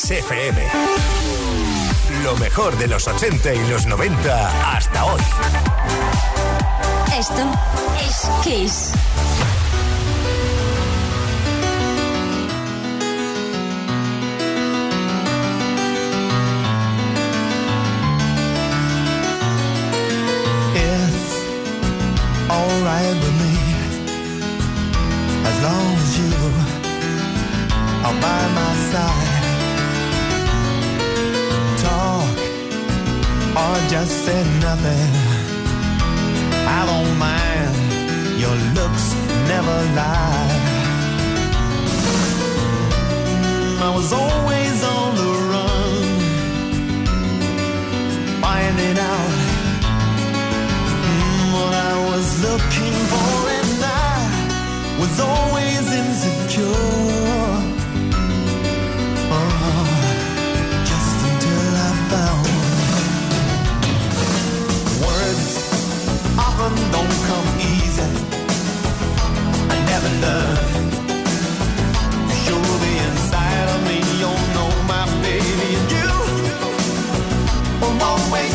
Kiss FM. Lo mejor de los 80 y los 90 hasta hoy. Esto es Kiss. alright with me as long as you are by my side. Or just say nothing. I don't mind. Your looks never lie. I was always on the run, finding out mm, what I was looking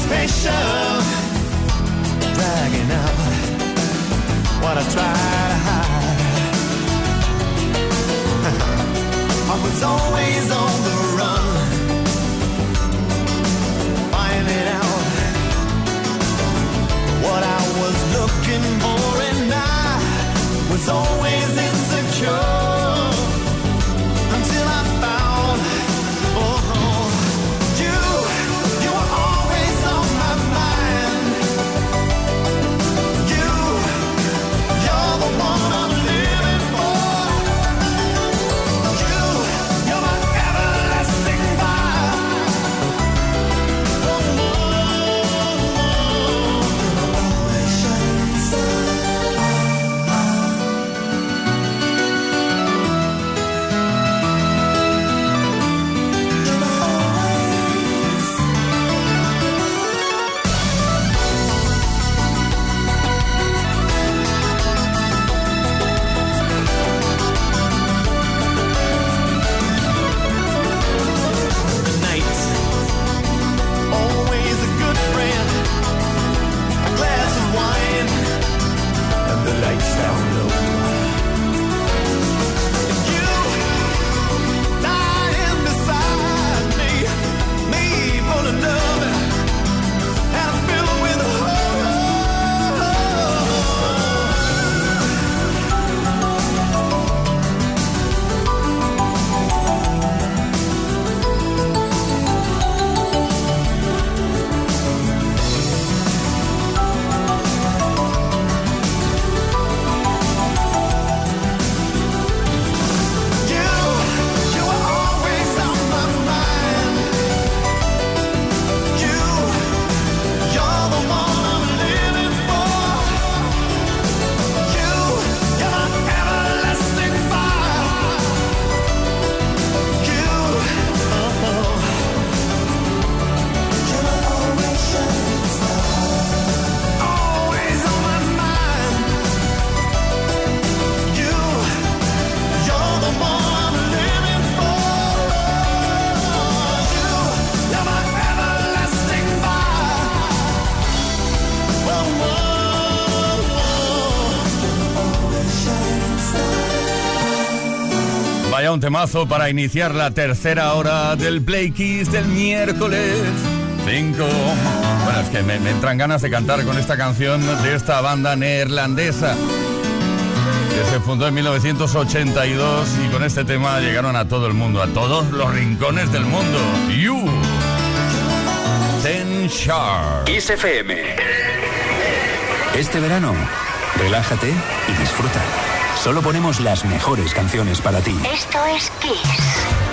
patient dragging out what I try to hide. I was always on the run, finding out what I was looking for, and I temazo para iniciar la tercera hora del Play Kiss del miércoles 5. Bueno, es que me, entran ganas de cantar con esta canción de esta banda neerlandesa que se fundó en 1982 y con este tema llegaron a todo el mundo, a todos los rincones del mundo. You, Ten Sharp. Kiss FM. Este verano, relájate y disfruta. Solo ponemos las mejores canciones para ti. Esto es Kiss.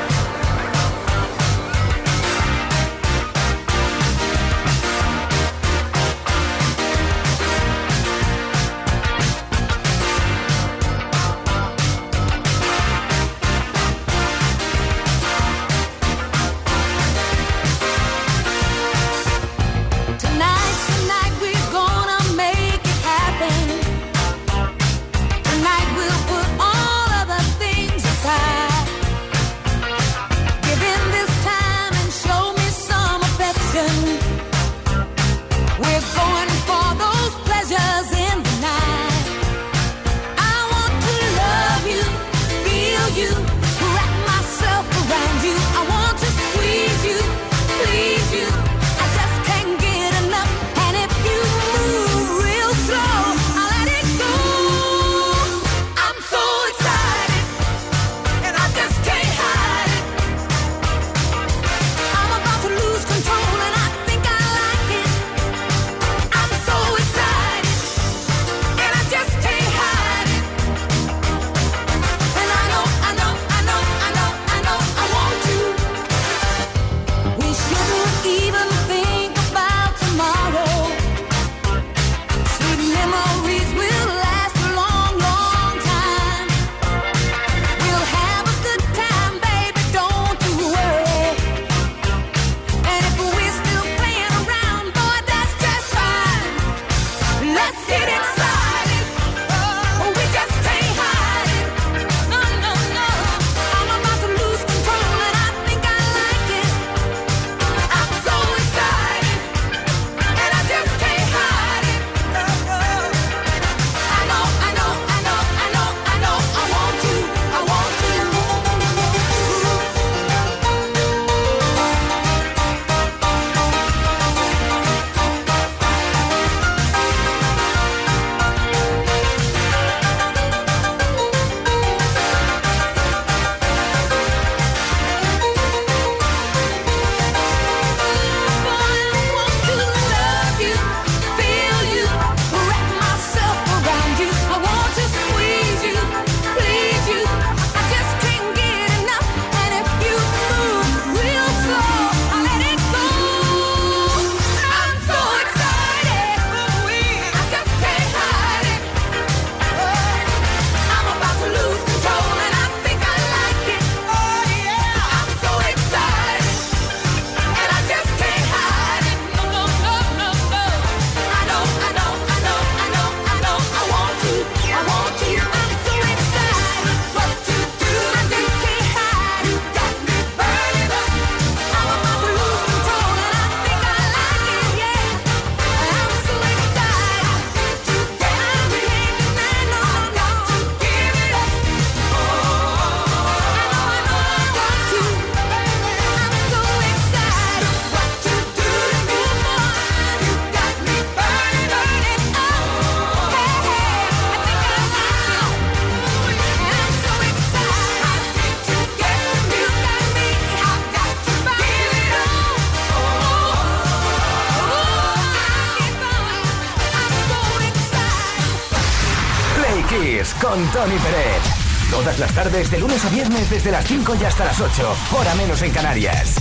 Tony Pérez. Todas las tardes, de lunes a viernes, desde las 5 y hasta las 8, hora menos en Canarias.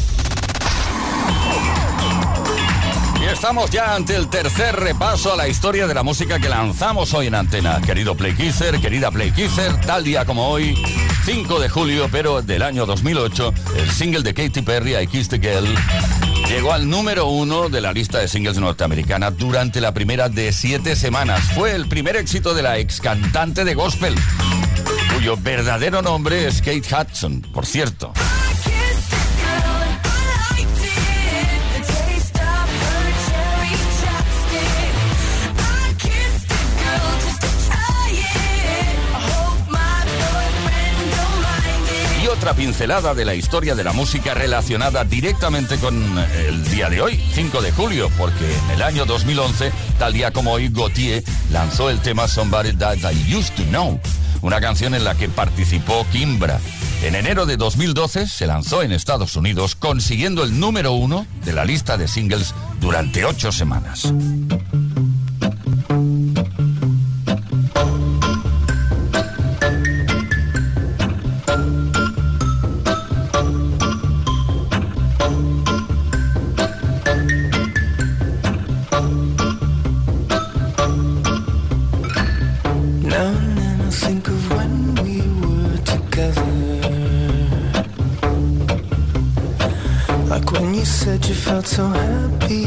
Y estamos ya ante el tercer repaso a la historia de la música que lanzamos hoy en antena. Querido Play Kisser, querida Play Kisser, tal día como hoy, 5 de julio, pero del año 2008, el single de Katy Perry, I Kissed a Girl, llegó al número uno de la lista de singles norteamericana durante la primera de siete semanas. Fue el primer éxito de la ex cantante de gospel, cuyo verdadero nombre es Kate Hudson, por cierto. Otra pincelada de la historia de la música relacionada directamente con el día de hoy, 5 de julio, porque en el año 2011, tal día como hoy, Gautier lanzó el tema Somebody That I Used to Know, una canción en la que participó Kimbra. En enero de 2012 se lanzó en Estados Unidos, consiguiendo el número uno de la lista de singles durante ocho semanas. So happy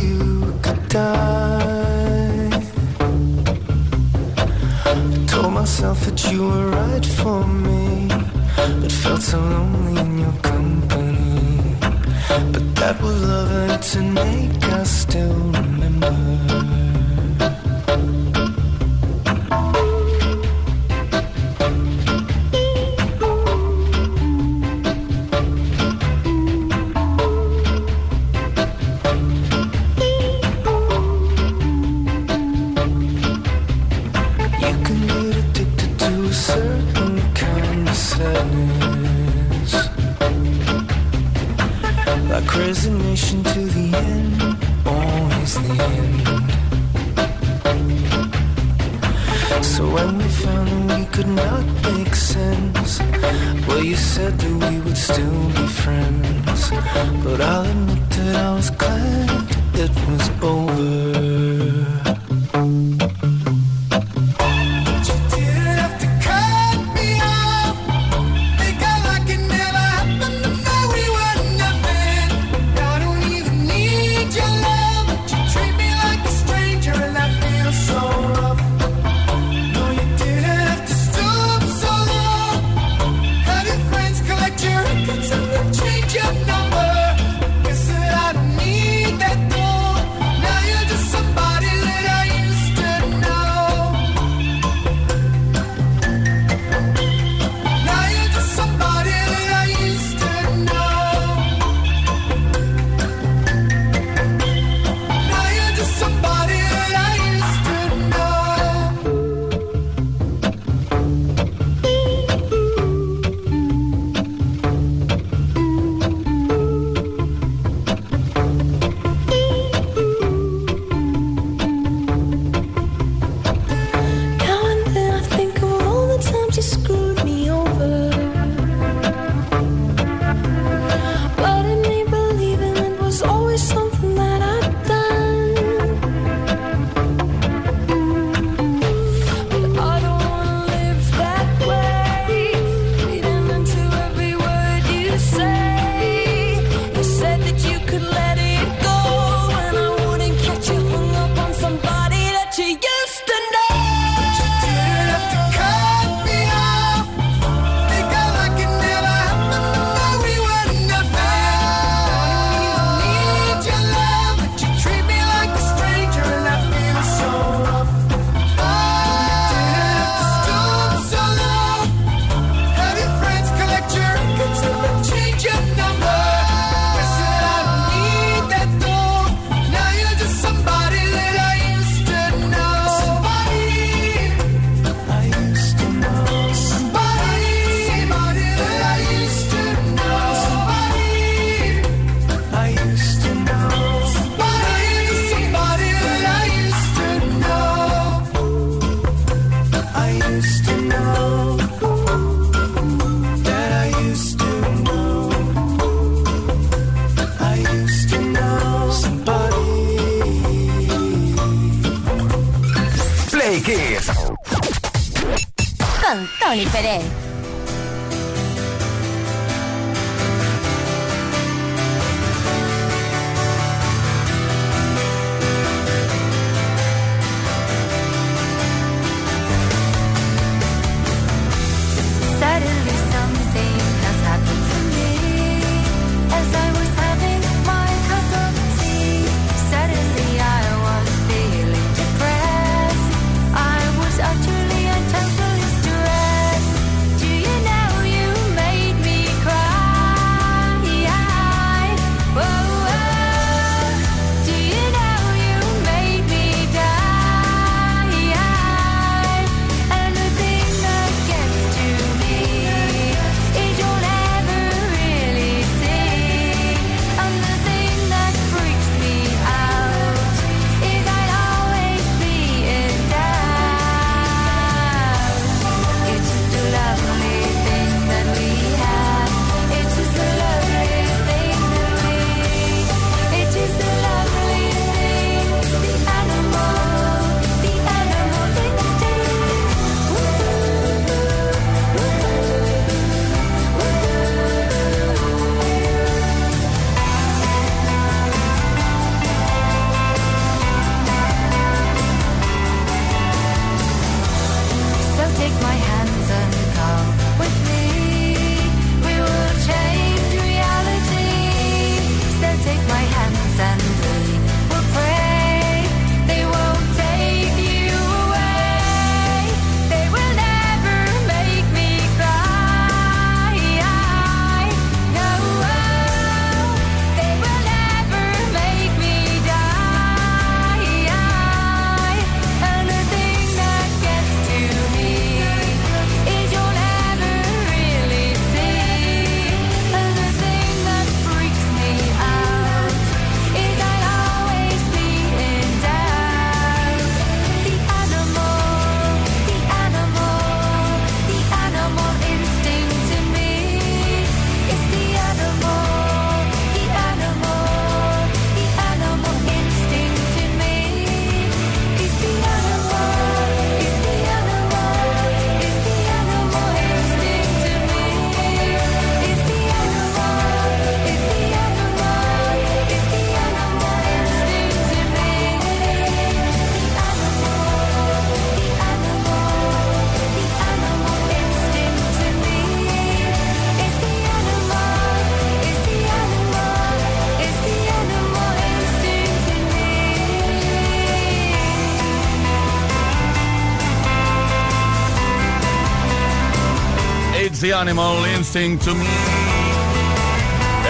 animal instinct to me.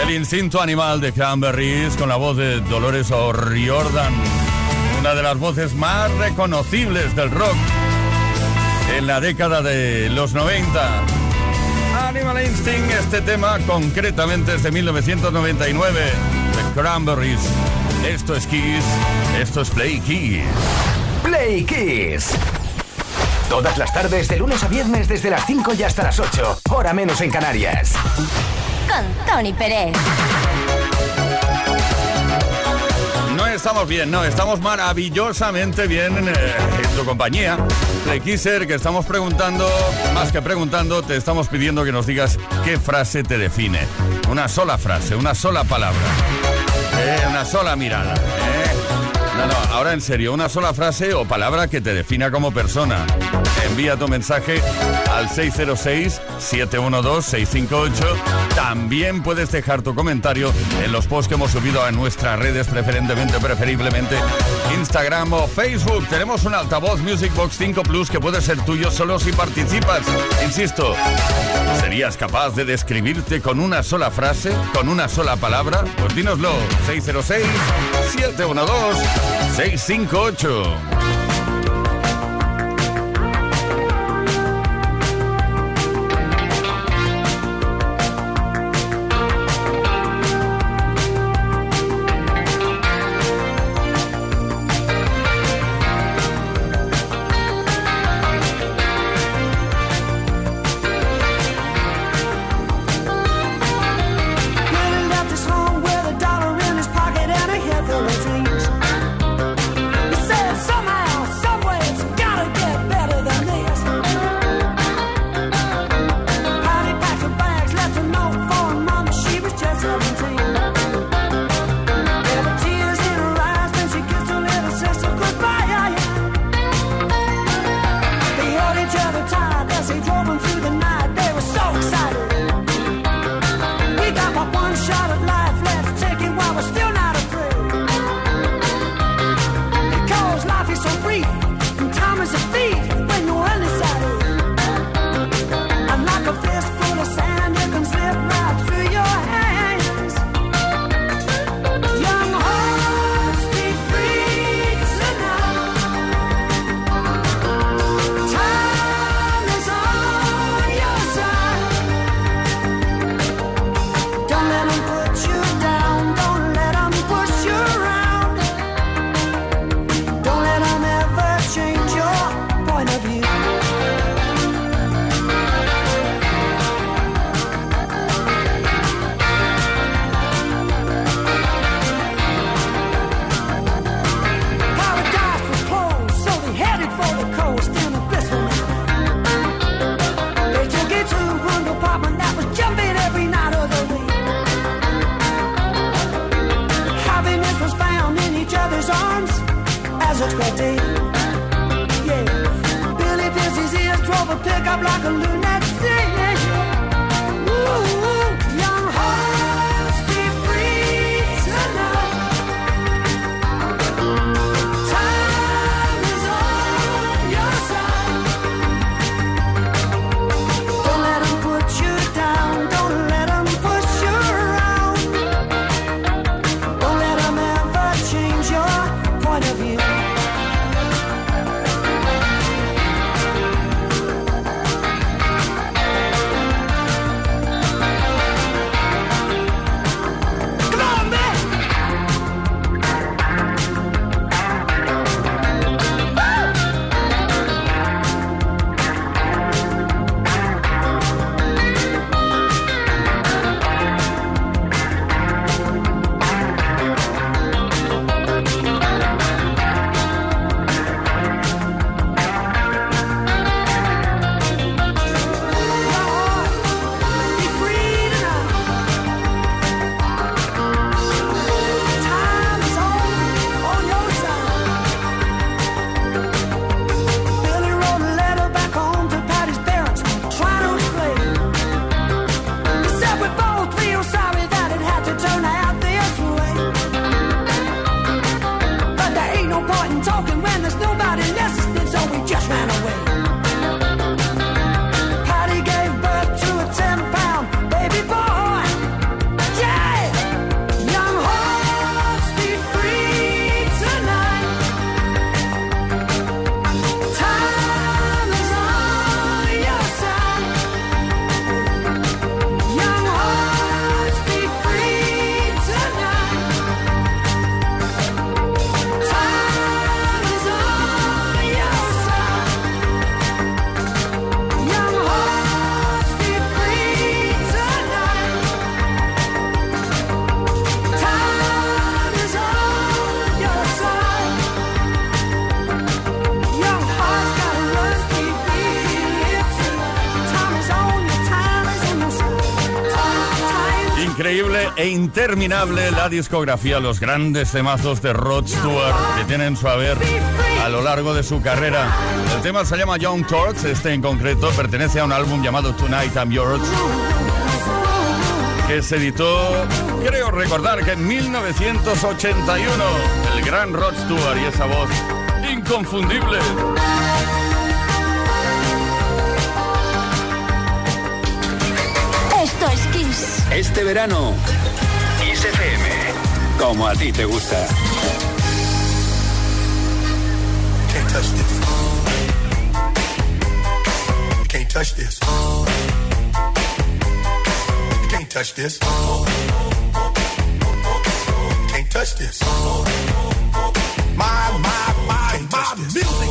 El instinto animal de Cranberries con la voz de Dolores O'Riordan. Una de las voces más reconocibles del rock en la década de los 90. Animal Instinct, este tema concretamente es de 1999. The Cranberries. Esto es Kiss, esto es Play Kiss. Play Kiss. Todas las tardes, de lunes a viernes, desde las 5 y hasta las 8. Hora menos en Canarias. Con Tony Pérez. No estamos bien, no, estamos maravillosamente bien en, eh, en tu compañía. De Kisser, que estamos preguntando, más que preguntando, te estamos pidiendo que nos digas qué frase te define. Una sola frase, una sola palabra, eh, una sola mirada. eh. No, no, ahora en serio, una sola frase o palabra que te defina como persona. Envía tu mensaje al 606-712-658. También puedes dejar tu comentario en los posts que hemos subido a nuestras redes, preferentemente, preferiblemente Instagram o Facebook. Tenemos un altavoz Music Box 5 Plus que puede ser tuyo solo si participas. Insisto, ¿serías capaz de describirte con una sola frase, con una sola palabra? Pues dínoslo. 606-712-658. Increíble e interminable la discografía, los grandes temazos de Rod Stewart que tienen su haber a lo largo de su carrera. El tema se llama Young Torch, este en concreto pertenece a un álbum llamado Tonight I'm Yours, que se editó, creo recordar que en 1981, el gran Rod Stewart y esa voz inconfundible. Este verano, Kiss FM, como a ti te gusta. can't touch this. You can't touch this. You can't touch this. Can't touch this. My, my, my, my music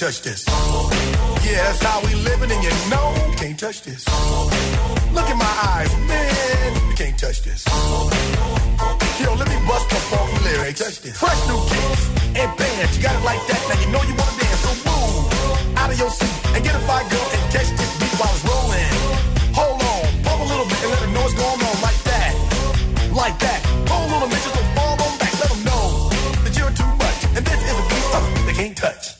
touch this. Yeah, that's how we living, and you know, you can't touch this. Look in my eyes, man, you can't touch this. Yo, let me bust the funky lyrics. Fresh new kicks and bands, you got it like that. Now you know you wanna dance, so move out of your seat and get a fire girl and catch this beat while it's rolling. Hold on, pump a little bit and let them know what's going on like that, like that. On a minute, just don't fall on back. Let them know that you're too much, and this is a beat uh, they can't touch.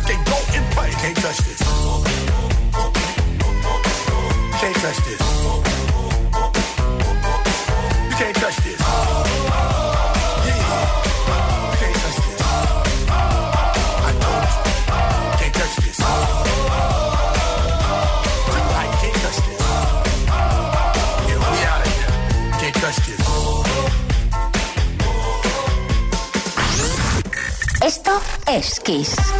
Hammer, and the rest can go in play. Can't touch this. Can't touch this. You can't touch this. Yeah. You can't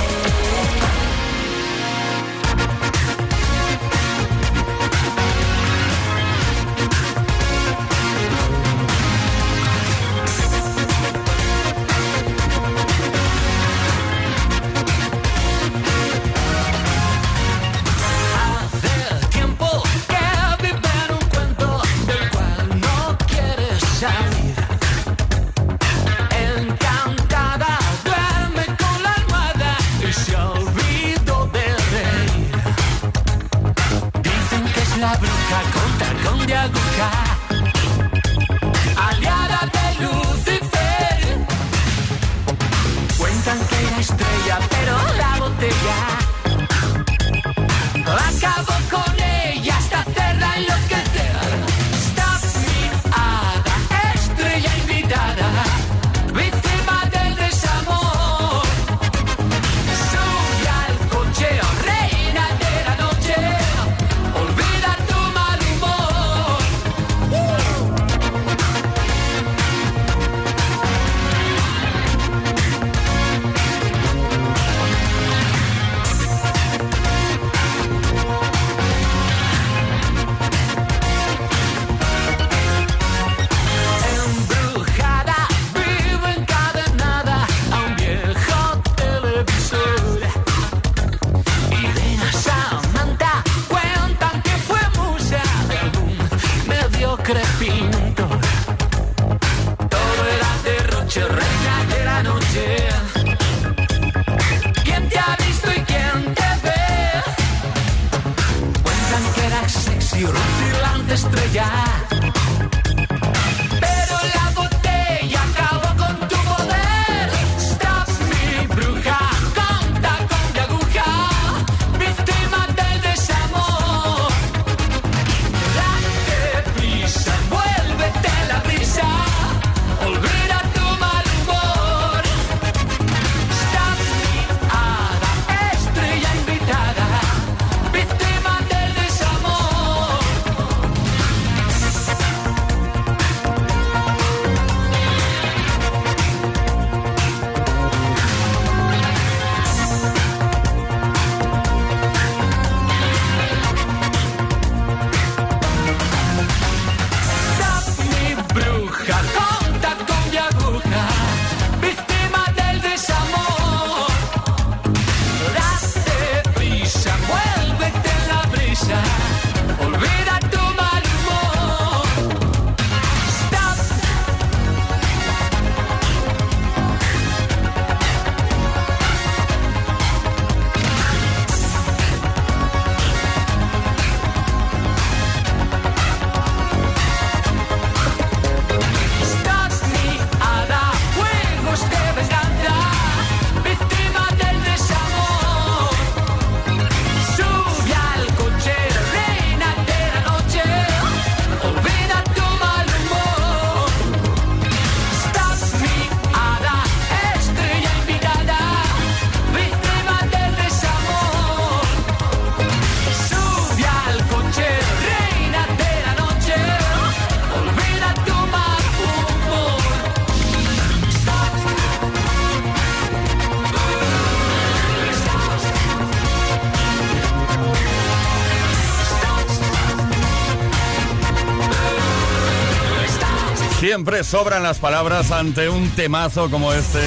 Siempre sobran las palabras ante un temazo como este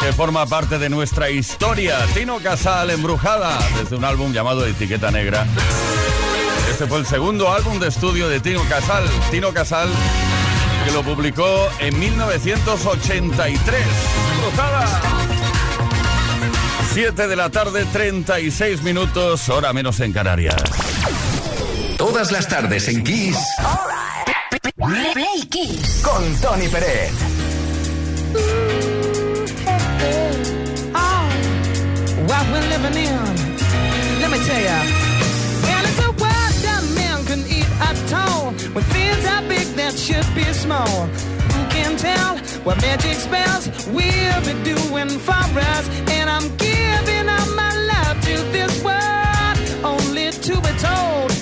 que forma parte de nuestra historia. Tino Casal, embrujada, desde un álbum llamado Etiqueta Negra. Este fue el segundo álbum de estudio de Tino Casal. Tino Casal, que lo publicó en 1983. Embrujada. 7 de la tarde, 36 minutos, hora menos en Canarias. Todas las tardes en Kiss. Play Kiss. Con Tony Peret. Oh, ah, what we're living in. Let me tell ya. And it's a world that man can eat at all. When things are big that should be small. Who can tell what magic spells we'll be doing for us? And I'm giving up my love to this world, only to be told.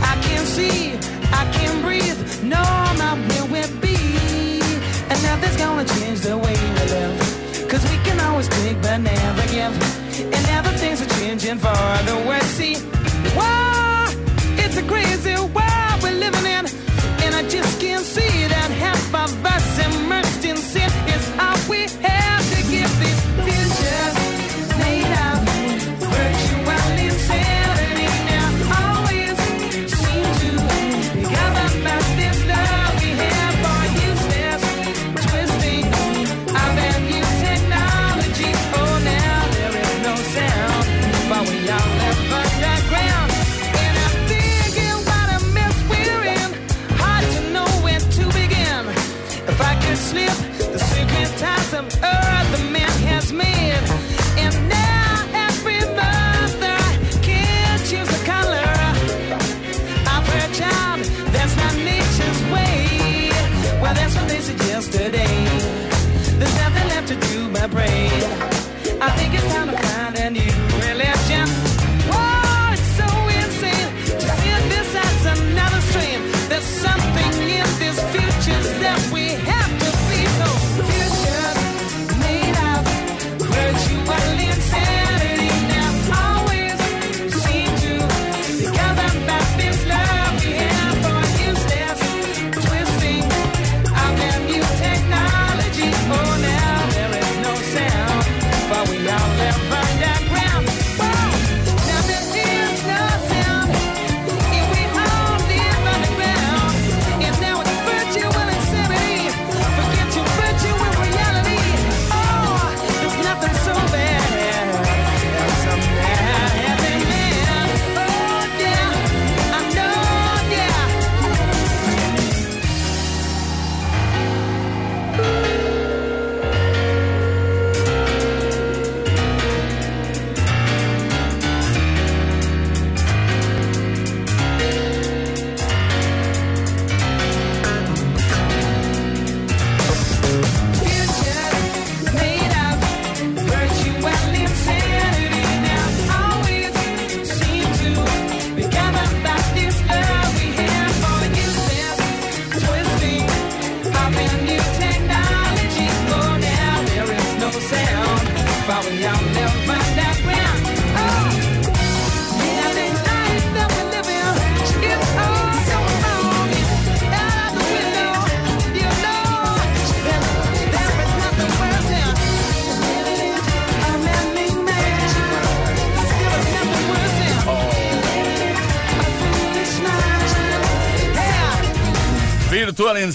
I can see, I can breathe, no, we'll be. And nothing's gonna change the way we live. Cause we can always take but never give. And now that things are changing for the worse.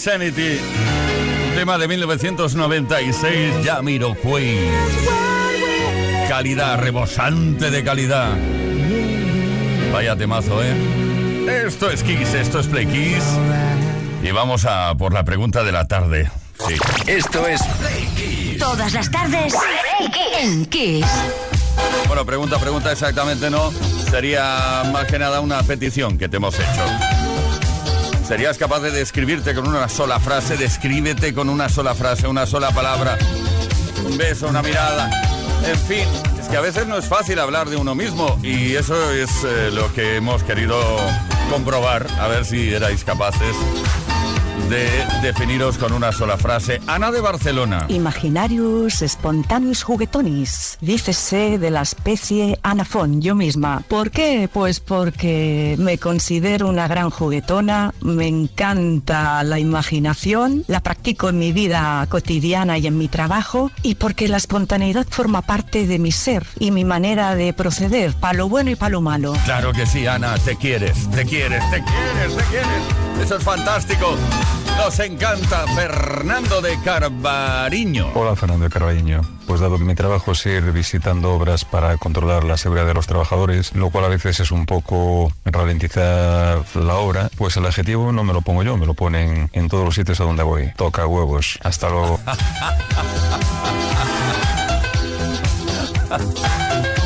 Insanity. Un tema de 1996, Jamiroquai. Calidad, rebosante de calidad. Vaya temazo, ¿eh? Esto es Kiss, esto es Play Kiss. Y vamos a por la pregunta de la tarde. Sí. Esto es Play Kiss. Todas las tardes en Kiss. Bueno, pregunta, pregunta exactamente no. Sería más que nada una petición que te hemos hecho. ¿Serías capaz de describirte con una sola frase? Descríbete con una sola frase, una sola palabra. Un beso, una mirada. En fin, es que a veces no es fácil hablar de uno mismo y eso es eh, lo que hemos querido comprobar, a ver si erais capaces de definiros con una sola frase. Ana de Barcelona. Imaginarius spontaneus juguetonis. Dícese de la especie Anafón, yo misma. ¿Por qué? Pues porque me considero una gran juguetona, me encanta la imaginación, la practico en mi vida cotidiana y en mi trabajo y porque la espontaneidad forma parte de mi ser y mi manera de proceder, para lo bueno y para lo malo. Claro que sí, Ana, te quieres, te quieres, te quieres, te quieres. Eso es fantástico. Nos encanta Fernando de Carvariño. Hola Fernando de Carballiño. Pues dado que mi trabajo es ir visitando obras para controlar la seguridad de los trabajadores, lo cual a veces es un poco ralentizar la obra, pues el adjetivo no me lo pongo yo, me lo ponen en todos los sitios a donde voy. Toca huevos. Hasta luego.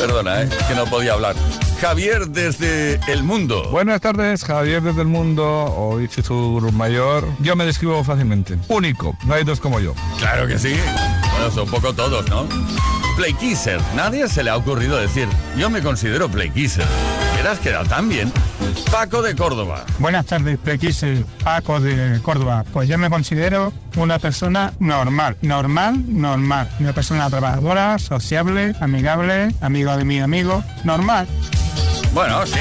Perdona, ¿eh? que no podía hablar. Javier desde El Mundo. Buenas tardes, Javier desde El Mundo, o Sur Mayor. Yo me describo fácilmente. Único, no hay dos como yo. Claro que sí. Bueno, son un poco todos, ¿no? Play Kisser. Nadie se le ha ocurrido decir, yo me considero Play Kisser. Hubieras quedado tan bien. Paco de Córdoba. Buenas tardes, Plequise, Paco de Córdoba. Pues yo me considero una persona normal, normal, normal. Una persona trabajadora, sociable, amigable, amigo de mi amigo, normal. Bueno, sí.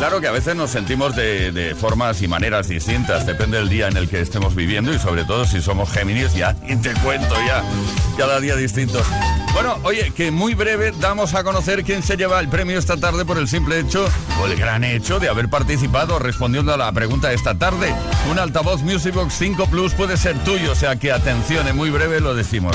Claro que a veces nos sentimos de, formas y maneras distintas, depende del día en el que estemos viviendo y sobre todo si somos Géminis, ya, y te cuento ya, cada día distintos. Bueno, oye, que muy breve damos a conocer quién se lleva el premio esta tarde por el simple hecho o el gran hecho de haber participado respondiendo a la pregunta esta tarde. Un altavoz Music Box 5 Plus puede ser tuyo, o sea que atención, en muy breve lo decimos.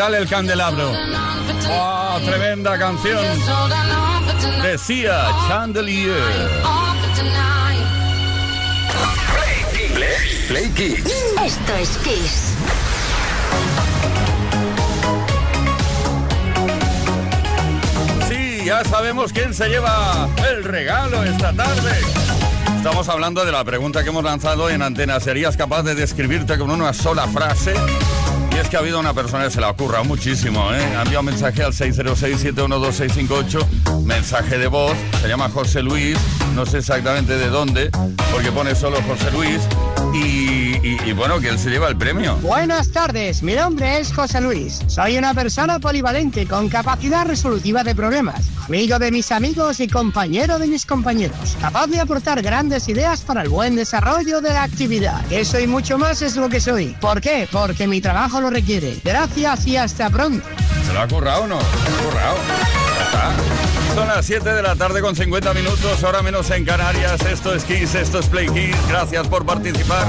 Tal el candelabro? ¡Oh, tremenda canción! Decía Chandelier. Play, Play Kiss. Esto es Kiss. Sí, ya sabemos quién se lleva el regalo esta tarde. Estamos hablando de la pregunta que hemos lanzado en antena. ¿Serías capaz de describirte con una sola frase? Es que ha habido una persona que se la ocurra muchísimo, ¿eh? Ha enviado mensaje al 606-712-658, mensaje de voz, se llama José Luis, no sé exactamente de dónde, porque pone solo José Luis, y, y- y bueno, que él se lleva el premio. Buenas tardes, mi nombre es José Luis. Soy una persona polivalente con capacidad resolutiva de problemas, amigo de mis amigos y compañero de mis compañeros, capaz de aportar grandes ideas para el buen desarrollo de la actividad. Eso y mucho más es lo que soy. ¿Por qué? Porque mi trabajo lo requiere. Gracias y hasta pronto. ¿Se lo ha currado o no? ¿Se lo ha currado? Ya está. Son las 7 de la tarde con 50 minutos, ahora menos en Canarias. Esto es Kiss, esto es Play Kiss. Gracias por participar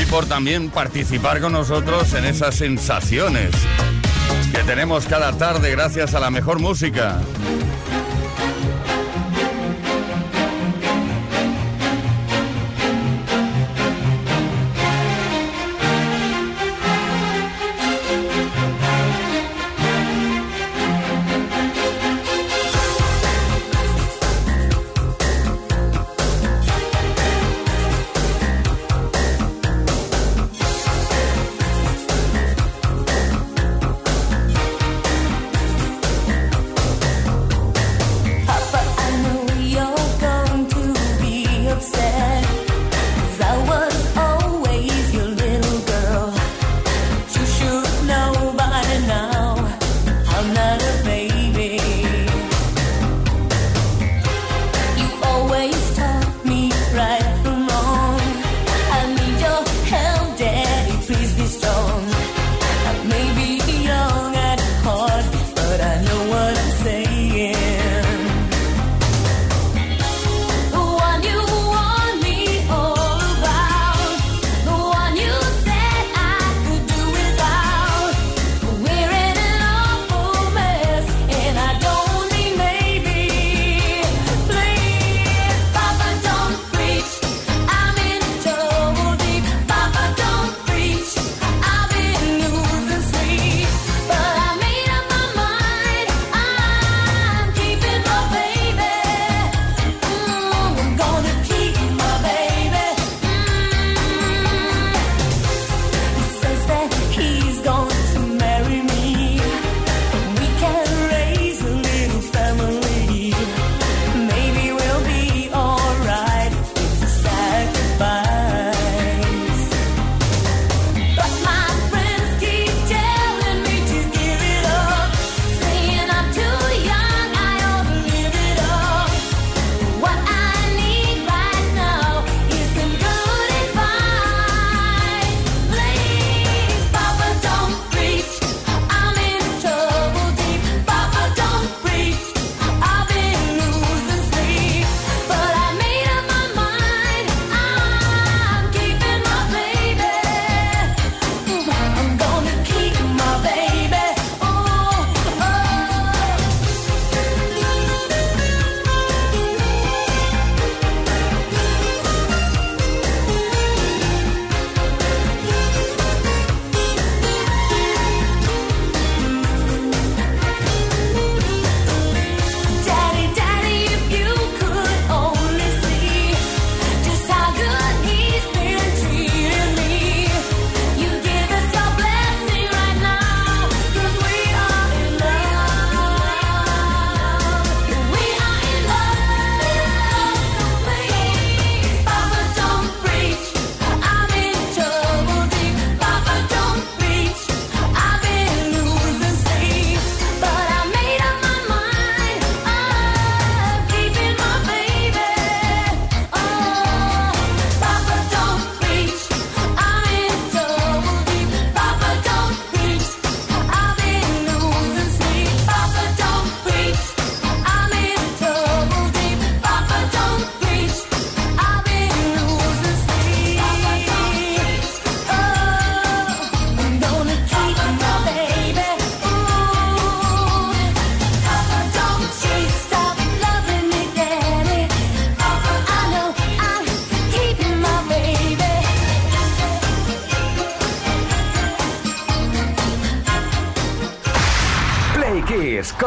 y por también participar con nosotros en esas sensaciones que tenemos cada tarde gracias a la mejor música.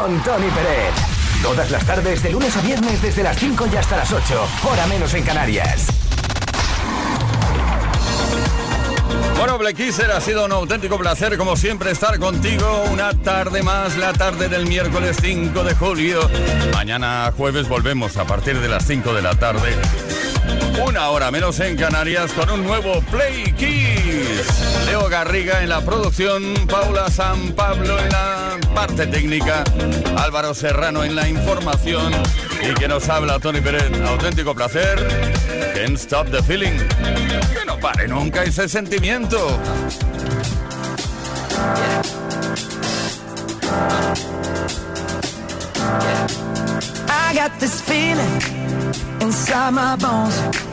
con Tony Pérez. Todas las tardes, de lunes a viernes, desde las 5 y hasta las 8, hora menos en Canarias. Bueno, Blackisser, ha sido un auténtico placer, como siempre, estar contigo una tarde más, la tarde del miércoles 5 de julio. Mañana jueves volvemos a partir de las 5 de la tarde una hora menos en Canarias con un nuevo Play Kiss. Leo Garriga en la producción, Paula San Pablo en la parte técnica, Álvaro Serrano en la información y que nos habla Tony Pérez. Auténtico placer. Can't stop the feeling. Que no pare nunca ese sentimiento. I got this feeling inside my bones.